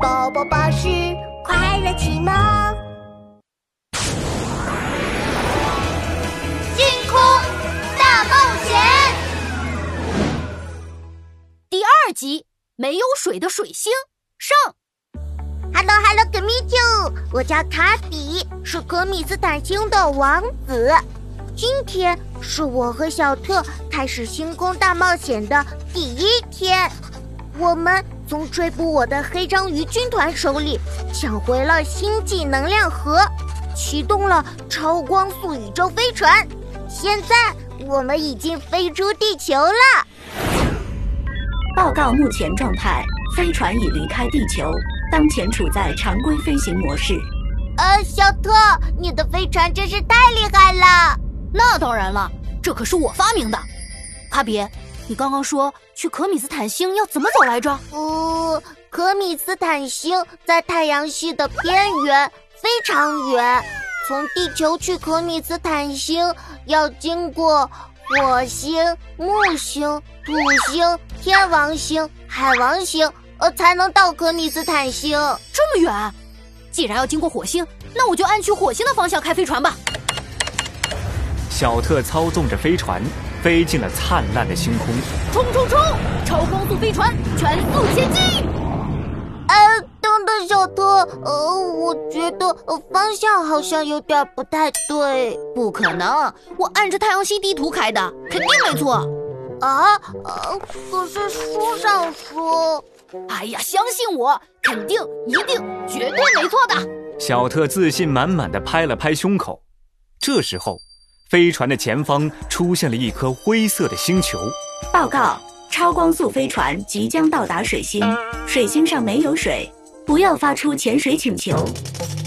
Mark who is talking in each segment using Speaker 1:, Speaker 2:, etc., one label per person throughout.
Speaker 1: 宝宝巴士快乐启蒙，
Speaker 2: 星空大冒险
Speaker 3: 第二集：没有水的水星上。
Speaker 1: Hello Hello g m e t you，我叫卡比，是可米斯坦星的王子。今天是我和小特开始星空大冒险的第一天。我们从追捕我的黑章鱼军团手里抢回了星际能量核，启动了超光速宇宙飞船。现在我们已经飞出地球了。
Speaker 4: 报告目前状态，飞船已离开地球，当前处在常规飞行模式。
Speaker 1: 呃，小特，你的飞船真是太厉害了！
Speaker 3: 那当然了，这可是我发明的。卡比，你刚刚说去可米斯坦星要怎么走来着？
Speaker 1: 呃，可米斯坦星在太阳系的边缘，非常远。从地球去可米斯坦星要经过火星、木星、土星、天王星、海王星，呃，才能到可米斯坦星。
Speaker 3: 这么远，既然要经过火星，那我就按去火星的方向开飞船吧。
Speaker 5: 小特操纵着飞船飞进了灿烂的星空，
Speaker 3: 冲冲冲！超光速飞船全速前进！
Speaker 1: 呃，等等，小特，呃，我觉得呃方向好像有点不太对。
Speaker 3: 不可能，我按着太阳系地图开的，肯定没错。
Speaker 1: 啊，呃，可是书上说……
Speaker 3: 哎呀，相信我，肯定、一定、绝对没错的。
Speaker 5: 小特自信满满的拍了拍胸口。这时候，飞船的前方出现了一颗灰色的星球。
Speaker 4: 报告，超光速飞船即将到达水星，水星上没有水，不要发出潜水请求。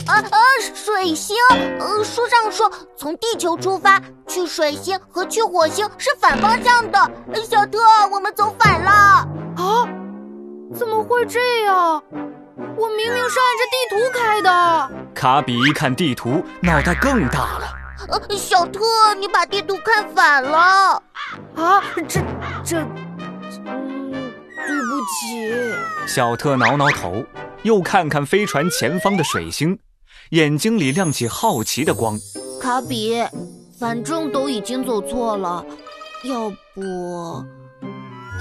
Speaker 1: 啊啊！水星，呃，书上说从地球出发去水星和去火星是反方向的。小特，我们走反了。
Speaker 3: 啊？怎么会这样？我明明是按着地图开的。
Speaker 5: 卡比一看地图，脑袋更大了。
Speaker 1: 呃，小特，你把地图看反了。
Speaker 3: 啊，这这，嗯，对不起。
Speaker 5: 小特挠挠头，又看看飞船前方的水星，眼睛里亮起好奇的光。
Speaker 3: 卡比，反正都已经走错了，要不，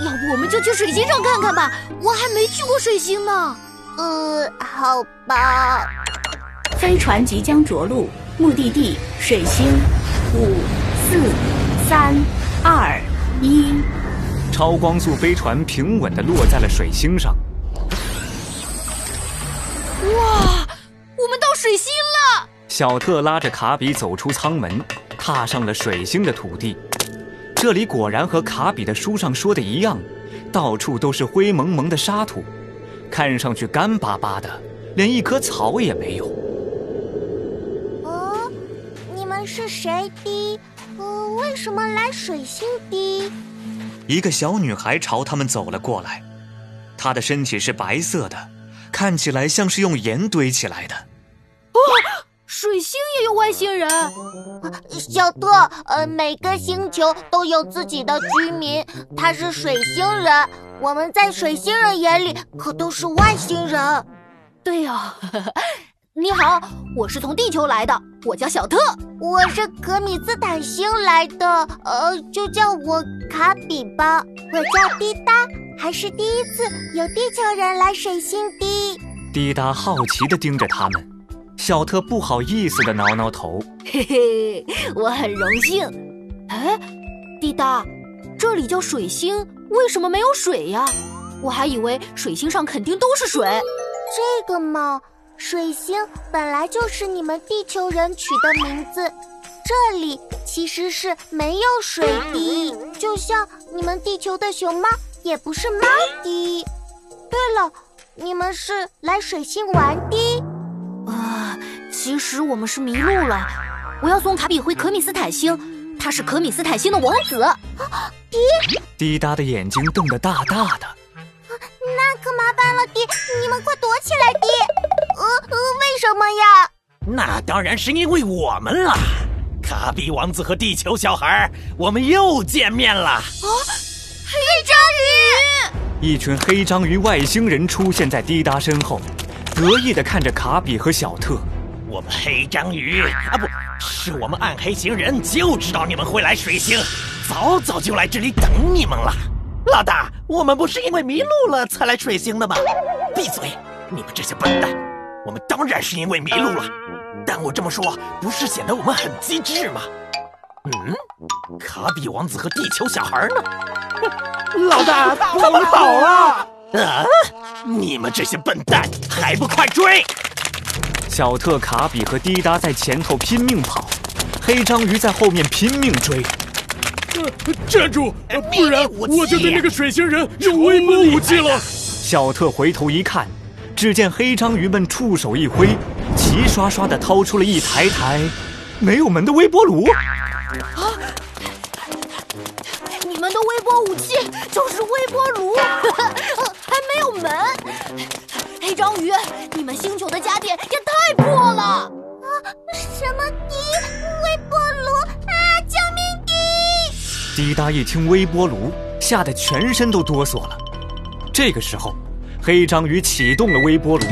Speaker 3: 要不我们就去水星上看看吧？我还没去过水星呢。
Speaker 1: 呃，好吧。
Speaker 4: 飞船即将着陆，目的地水星。五、四、三、二、一。
Speaker 5: 超光速飞船平稳地落在了水星上。
Speaker 3: 哇，我们到水星了！
Speaker 5: 小特拉着卡比走出舱门，踏上了水星的土地。这里果然和卡比的书上说的一样，到处都是灰蒙蒙的沙土，看上去干巴巴的，连一棵草也没有。
Speaker 1: 是谁的？呃，为什么来水星滴？
Speaker 5: 一个小女孩朝他们走了过来，她的身体是白色的，看起来像是用盐堆起来的。
Speaker 3: 哦，水星也有外星人？
Speaker 1: 小特，呃，每个星球都有自己的居民，他是水星人，我们在水星人眼里可都是外星人。
Speaker 3: 对呀、哦，你好，我是从地球来的，我叫小特。
Speaker 1: 我是可米斯坦星来的，呃，就叫我卡比吧。我叫滴答，还是第一次有地球人来水星滴。
Speaker 5: 滴答好奇地盯着他们，小特不好意思地挠挠头。
Speaker 3: 嘿嘿，我很荣幸。哎，滴答，这里叫水星，为什么没有水呀？我还以为水星上肯定都是水。
Speaker 1: 这个嘛。水星本来就是你们地球人取的名字，这里其实是没有水滴，就像你们地球的熊猫也不是猫滴。对了，你们是来水星玩的？
Speaker 3: 啊、呃，其实我们是迷路了，我要送卡比回可米斯坦星，他是可米斯坦星的王子。
Speaker 1: 啊，滴
Speaker 5: 滴答的眼睛瞪得大大的。
Speaker 1: 那可麻烦了，爹，你们快躲起来，爹！呃呃，为什么呀？
Speaker 6: 那当然是因为我们了，卡比王子和地球小孩，我们又见面了。啊，
Speaker 3: 黑章鱼！
Speaker 5: 一群黑章鱼外星人出现在滴答身后，得意地看着卡比和小特。
Speaker 6: 我们黑章鱼啊，不是我们暗黑行人，就知道你们会来水星，早早就来这里等你们了。老大，我们不是因为迷路了才来水星的吗？闭嘴！你们这些笨蛋，我们当然是因为迷路了。但我这么说，不是显得我们很机智吗？嗯，卡比王子和地球小孩呢？
Speaker 7: 老大，我们跑了！
Speaker 6: 啊！你们这些笨蛋，还不快追！
Speaker 5: 小特、卡比和滴答在前头拼命跑，黑章鱼在后面拼命追。
Speaker 7: 呃，站住！不然我就对那个水星人用微波武器了。
Speaker 5: 小特回头一看，只见黑章鱼们触手一挥，齐刷刷地掏出了一台台没有门的微波炉。啊！
Speaker 3: 你们的微波武器就是微波炉，还没有门。黑章鱼，你们星球的家电也太破了！啊，
Speaker 1: 什么滴微波炉啊！救命滴！
Speaker 5: 滴答一听微波炉，吓得全身都哆嗦了。这个时候，黑章鱼启动了微波炉，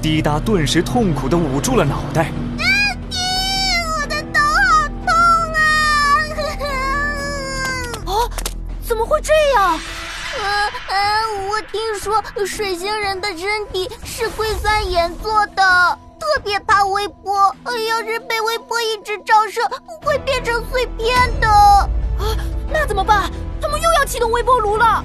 Speaker 5: 滴答顿时痛苦地捂住了脑袋。
Speaker 1: 啊滴！我的头好痛啊！
Speaker 3: 啊，怎么会这样？
Speaker 1: 呃呃，我听说水星人的身体是硅酸盐做的，特别怕微波。要是被微波一直照射，会变成碎片的。啊，
Speaker 3: 那怎么办？他们又要启动微波炉了。